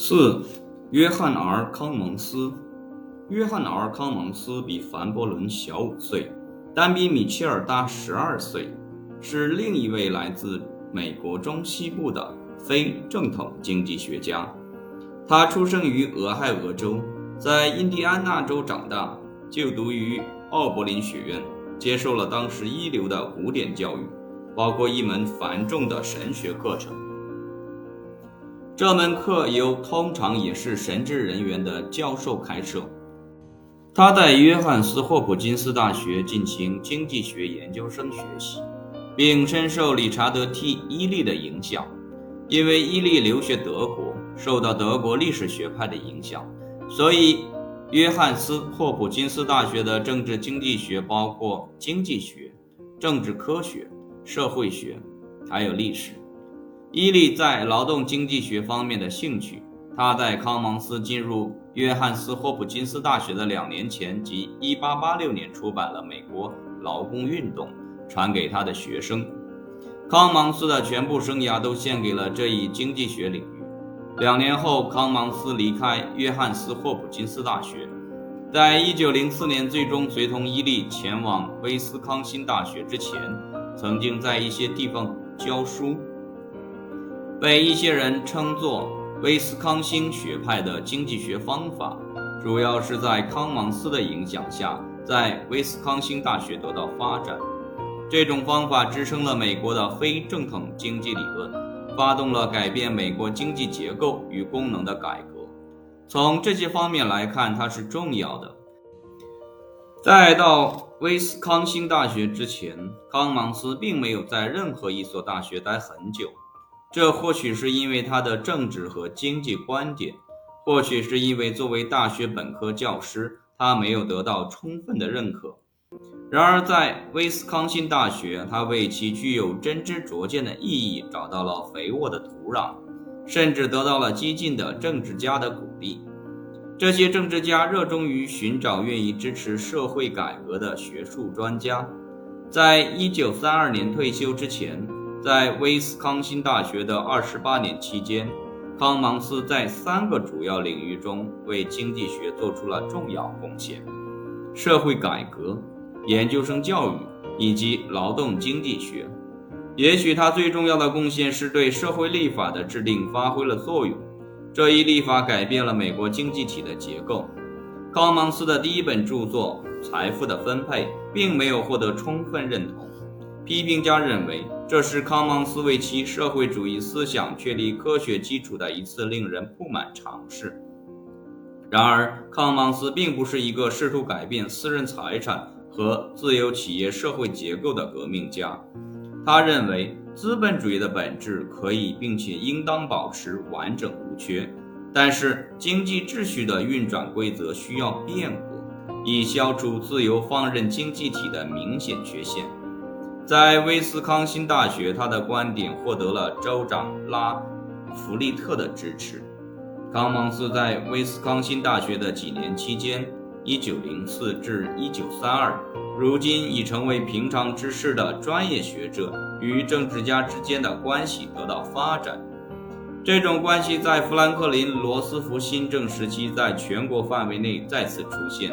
四、约翰 ·R· 康蒙斯。约翰 ·R· 康蒙斯比凡·伯伦小五岁，但比米切尔大十二岁，是另一位来自美国中西部的非正统经济学家。他出生于俄亥俄州，在印第安纳州长大，就读于奥柏林学院，接受了当时一流的古典教育，包括一门繁重的神学课程。这门课由通常也是神职人员的教授开设。他在约翰斯霍普金斯大学进行经济学研究生学习，并深受理查德 ·T· 伊利的影响。因为伊利留学德国，受到德国历史学派的影响，所以约翰斯霍普金斯大学的政治经济学包括经济学、政治科学、社会学，还有历史。伊利在劳动经济学方面的兴趣，他在康芒斯进入约翰斯霍普金斯大学的两年前，即1886年出版了《美国劳工运动》，传给他的学生。康芒斯的全部生涯都献给了这一经济学领域。两年后，康芒斯离开约翰斯霍普金斯大学，在1904年最终随同伊利前往威斯康辛大学之前，曾经在一些地方教书。被一些人称作威斯康星学派的经济学方法，主要是在康芒斯的影响下，在威斯康星大学得到发展。这种方法支撑了美国的非正统经济理论，发动了改变美国经济结构与功能的改革。从这些方面来看，它是重要的。在到威斯康星大学之前，康芒斯并没有在任何一所大学待很久。这或许是因为他的政治和经济观点，或许是因为作为大学本科教师，他没有得到充分的认可。然而，在威斯康星大学，他为其具有真知灼见的意义找到了肥沃的土壤，甚至得到了激进的政治家的鼓励。这些政治家热衷于寻找愿意支持社会改革的学术专家。在一九三二年退休之前。在威斯康星大学的二十八年期间，康芒斯在三个主要领域中为经济学做出了重要贡献：社会改革、研究生教育以及劳动经济学。也许他最重要的贡献是对社会立法的制定发挥了作用。这一立法改变了美国经济体的结构。康芒斯的第一本著作《财富的分配》并没有获得充分认同。批评家认为。这是康芒斯为其社会主义思想确立科学基础的一次令人不满尝试。然而，康芒斯并不是一个试图改变私人财产和自由企业社会结构的革命家。他认为，资本主义的本质可以并且应当保持完整无缺，但是经济秩序的运转规则需要变革，以消除自由放任经济体的明显缺陷。在威斯康星大学，他的观点获得了州长拉弗利特的支持。康芒斯在威斯康星大学的几年期间 （1904 至 1932），如今已成为平常之事的专业学者与政治家之间的关系得到发展。这种关系在富兰克林·罗斯福新政时期在全国范围内再次出现。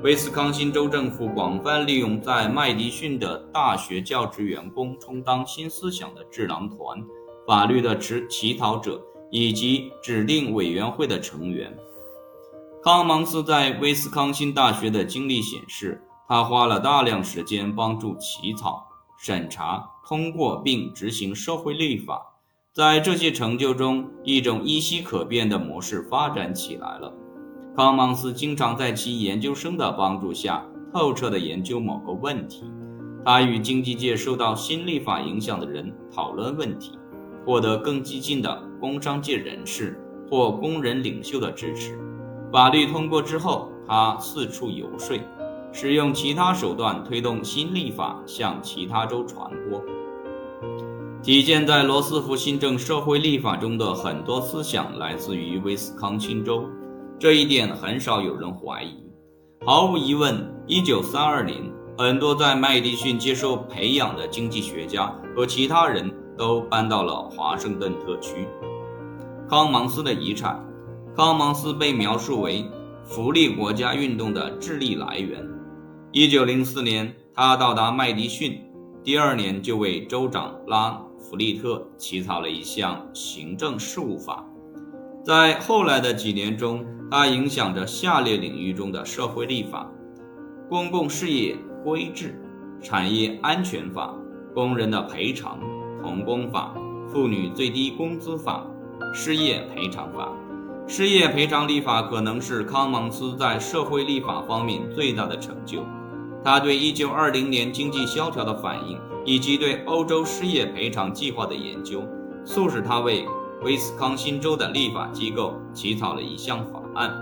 威斯康星州政府广泛利用在麦迪逊的大学教职员工充当新思想的智囊团、法律的持乞讨者以及指定委员会的成员。康芒斯在威斯康星大学的经历显示，他花了大量时间帮助起草、审查、通过并执行社会立法。在这些成就中，一种依稀可辨的模式发展起来了。康芒斯经常在其研究生的帮助下透彻地研究某个问题。他与经济界受到新立法影响的人讨论问题，获得更激进的工商界人士或工人领袖的支持。法律通过之后，他四处游说，使用其他手段推动新立法向其他州传播。体现在罗斯福新政社会立法中的很多思想来自于威斯康星州。这一点很少有人怀疑。毫无疑问，1932年，很多在麦迪逊接受培养的经济学家和其他人都搬到了华盛顿特区。康芒斯的遗产康芒斯被描述为福利国家运动的智力来源。一九零四年，他到达麦迪逊，第二年就为州长拉弗利特起草了一项行政事务法。在后来的几年中，他影响着下列领域中的社会立法：公共事业规制、产业安全法、工人的赔偿、童工法、妇女最低工资法。失业赔偿法，失业赔偿立法可能是康芒斯在社会立法方面最大的成就。他对1920年经济萧条的反应，以及对欧洲失业赔偿计划的研究，促使他为威斯康星州的立法机构起草了一项法案。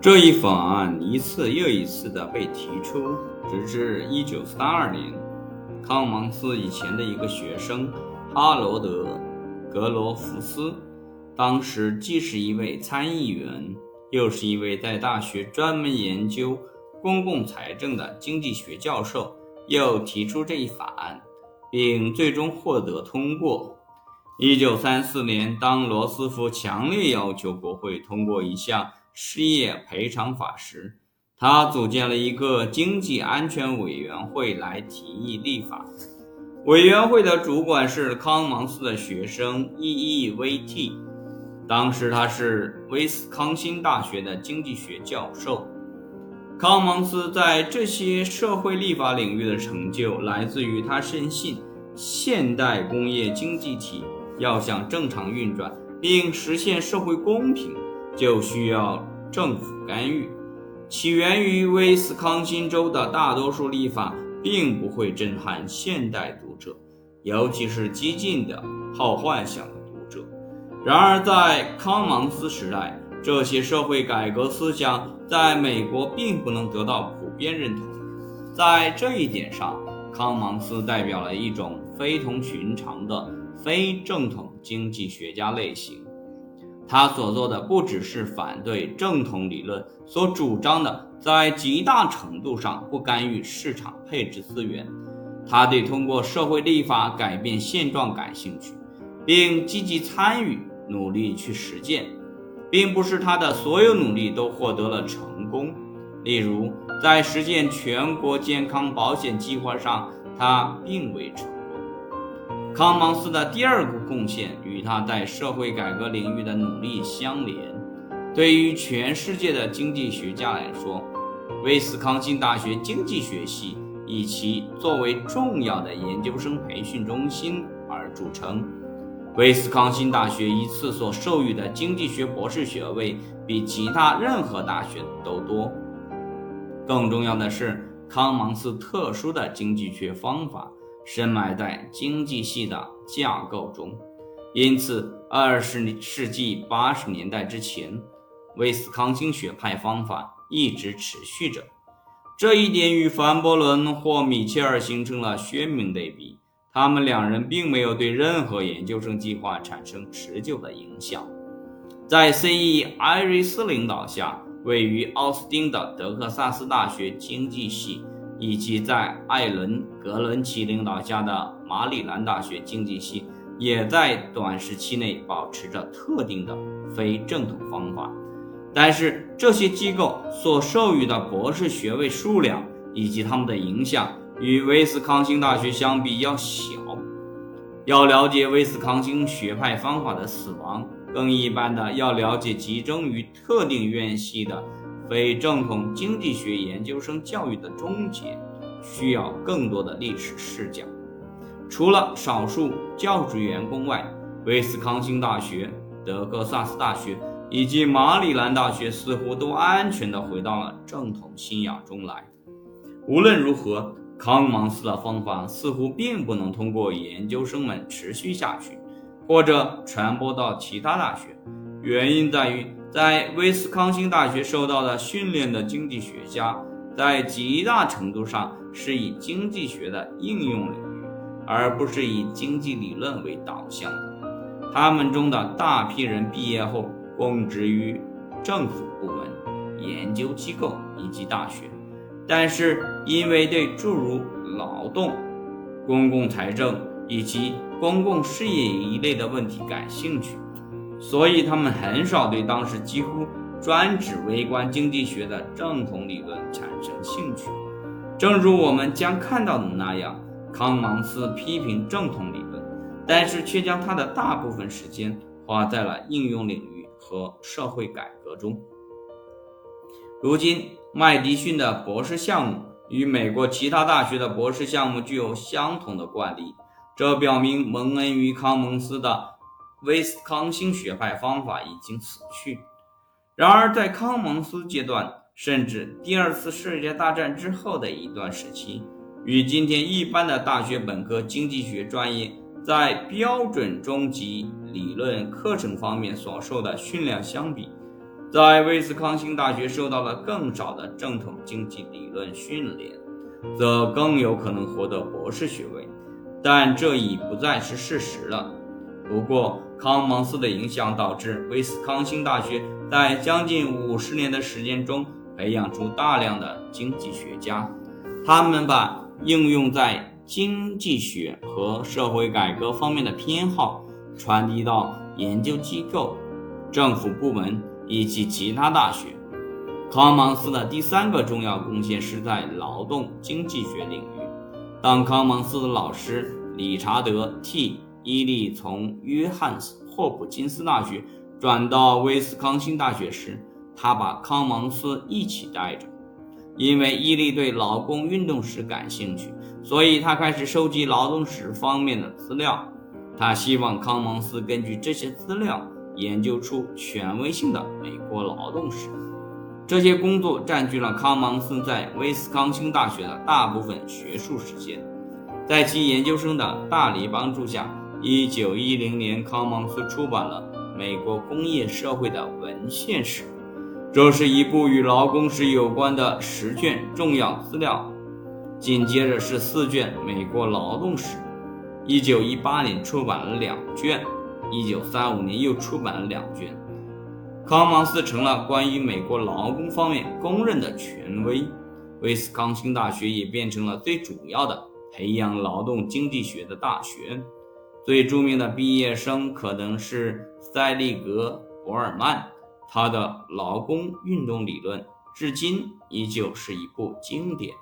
这一法案一次又一次地被提出，直至1932年，康芒斯以前的一个学生哈罗德。格罗夫斯当时既是一位参议员，又是一位在大学专门研究公共财政的经济学教授，又提出这一法案，并最终获得通过。一九三四年，当罗斯福强烈要求国会通过一项失业赔偿法时，他组建了一个经济安全委员会来提议立法。委员会的主管是康芒斯的学生 E.E.V.T，当时他是威斯康星大学的经济学教授。康芒斯在这些社会立法领域的成就，来自于他深信现代工业经济体要想正常运转并实现社会公平，就需要政府干预。起源于威斯康星州的大多数立法。并不会震撼现代读者，尤其是激进的、好幻想的读者。然而，在康芒斯时代，这些社会改革思想在美国并不能得到普遍认同。在这一点上，康芒斯代表了一种非同寻常的非正统经济学家类型。他所做的不只是反对正统理论所主张的。在极大程度上不干预市场配置资源，他对通过社会立法改变现状感兴趣，并积极参与，努力去实践，并不是他的所有努力都获得了成功。例如，在实践全国健康保险计划上，他并未成功。康芒斯的第二个贡献与他在社会改革领域的努力相连。对于全世界的经济学家来说，威斯康星大学经济学系以其作为重要的研究生培训中心而著称。威斯康星大学一次所授予的经济学博士学位比其他任何大学都多。更重要的是，康芒斯特殊的经济学方法深埋在经济系的架构中，因此二十世纪八十年代之前。威斯康星学派方法一直持续着，这一点与凡伯伦或米切尔形成了鲜明对比。他们两人并没有对任何研究生计划产生持久的影响。在 C.E. 艾瑞斯领导下，位于奥斯汀的德克萨斯大学经济系，以及在艾伦·格伦奇领导下的马里兰大学经济系，也在短时期内保持着特定的非正统方法。但是这些机构所授予的博士学位数量以及他们的影响与威斯康星大学相比要小。要了解威斯康星学派方法的死亡，更一般的要了解集中于特定院系的非正统经济学研究生教育的终结，需要更多的历史视角。除了少数教职员工外，威斯康星大学、德克萨斯大学。以及马里兰大学似乎都安全地回到了正统信仰中来。无论如何，康芒斯的方法似乎并不能通过研究生们持续下去，或者传播到其他大学。原因在于，在威斯康星大学受到的训练的经济学家，在极大程度上是以经济学的应用领域，而不是以经济理论为导向的。他们中的大批人毕业后。供职于政府部门、研究机构以及大学，但是因为对诸如劳动、公共财政以及公共事业一类的问题感兴趣，所以他们很少对当时几乎专指微观经济学的正统理论产生兴趣。正如我们将看到的那样，康芒斯批评正统理论，但是却将他的大部分时间花在了应用领域和社会改革中。如今，麦迪逊的博士项目与美国其他大学的博士项目具有相同的惯例，这表明蒙恩于康蒙斯的威斯康星学派方法已经死去。然而，在康蒙斯阶段，甚至第二次世界大战之后的一段时期，与今天一般的大学本科经济学专业在标准中级理论课程方面所受的训练相比，在威斯康星大学受到了更少的正统经济理论训练，则更有可能获得博士学位。但这已不再是事实了。不过，康芒斯的影响导致威斯康星大学在将近五十年的时间中培养出大量的经济学家，他们把应用在经济学和社会改革方面的偏好传递到研究机构、政府部门。以及其他大学。康芒斯的第三个重要贡献是在劳动经济学领域。当康芒斯的老师理查德 ·T· 伊利从约翰斯霍普金斯大学转到威斯康星大学时，他把康芒斯一起带着。因为伊利对劳工运动史感兴趣，所以他开始收集劳动史方面的资料。他希望康芒斯根据这些资料。研究出权威性的美国劳动史，这些工作占据了康芒斯在威斯康星大学的大部分学术时间。在其研究生的大力帮助下，1910年，康芒斯出版了《美国工业社会的文献史》，这是一部与劳工史有关的十卷重要资料。紧接着是四卷《美国劳动史》，1918年出版了两卷。一九三五年又出版了两卷，康芒斯成了关于美国劳工方面公认的权威。威斯康星大学也变成了最主要的培养劳动经济学的大学。最著名的毕业生可能是塞利格·伯尔曼，他的劳工运动理论至今依旧是一部经典。